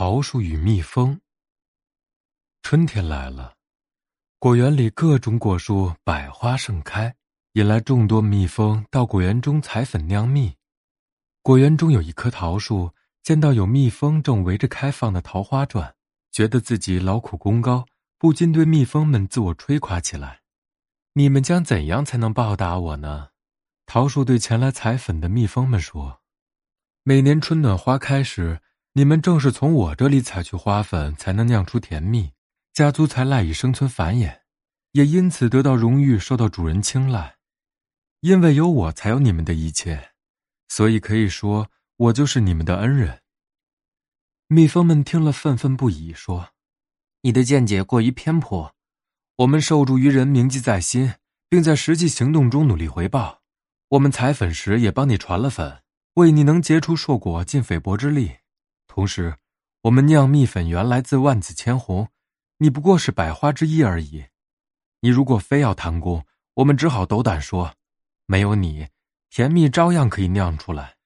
桃树与蜜蜂。春天来了，果园里各种果树百花盛开，引来众多蜜蜂到果园中采粉酿蜜。果园中有一棵桃树，见到有蜜蜂正围着开放的桃花转，觉得自己劳苦功高，不禁对蜜蜂们自我吹夸起来：“你们将怎样才能报答我呢？”桃树对前来采粉的蜜蜂们说：“每年春暖花开时。”你们正是从我这里采取花粉，才能酿出甜蜜，家族才赖以生存繁衍，也因此得到荣誉，受到主人青睐。因为有我才有你们的一切，所以可以说我就是你们的恩人。蜜蜂们听了愤愤不已，说：“你的见解过于偏颇，我们受助于人，铭记在心，并在实际行动中努力回报。我们采粉时也帮你传了粉，为你能结出硕果尽菲薄之力。”同时，我们酿蜜粉源来自万紫千红，你不过是百花之一而已。你如果非要贪功，我们只好斗胆说，没有你，甜蜜照样可以酿出来。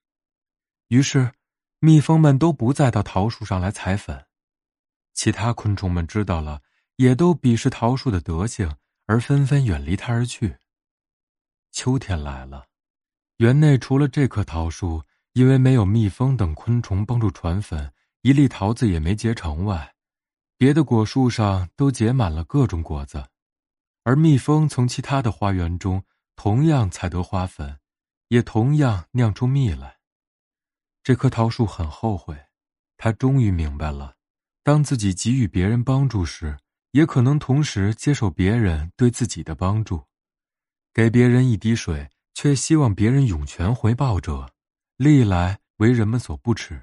于是，蜜蜂们都不再到桃树上来采粉。其他昆虫们知道了，也都鄙视桃树的德行，而纷纷远离它而去。秋天来了，园内除了这棵桃树。因为没有蜜蜂等昆虫帮助传粉，一粒桃子也没结成外，别的果树上都结满了各种果子，而蜜蜂从其他的花园中同样采得花粉，也同样酿出蜜来。这棵桃树很后悔，他终于明白了，当自己给予别人帮助时，也可能同时接受别人对自己的帮助。给别人一滴水，却希望别人涌泉回报者。历来为人们所不齿。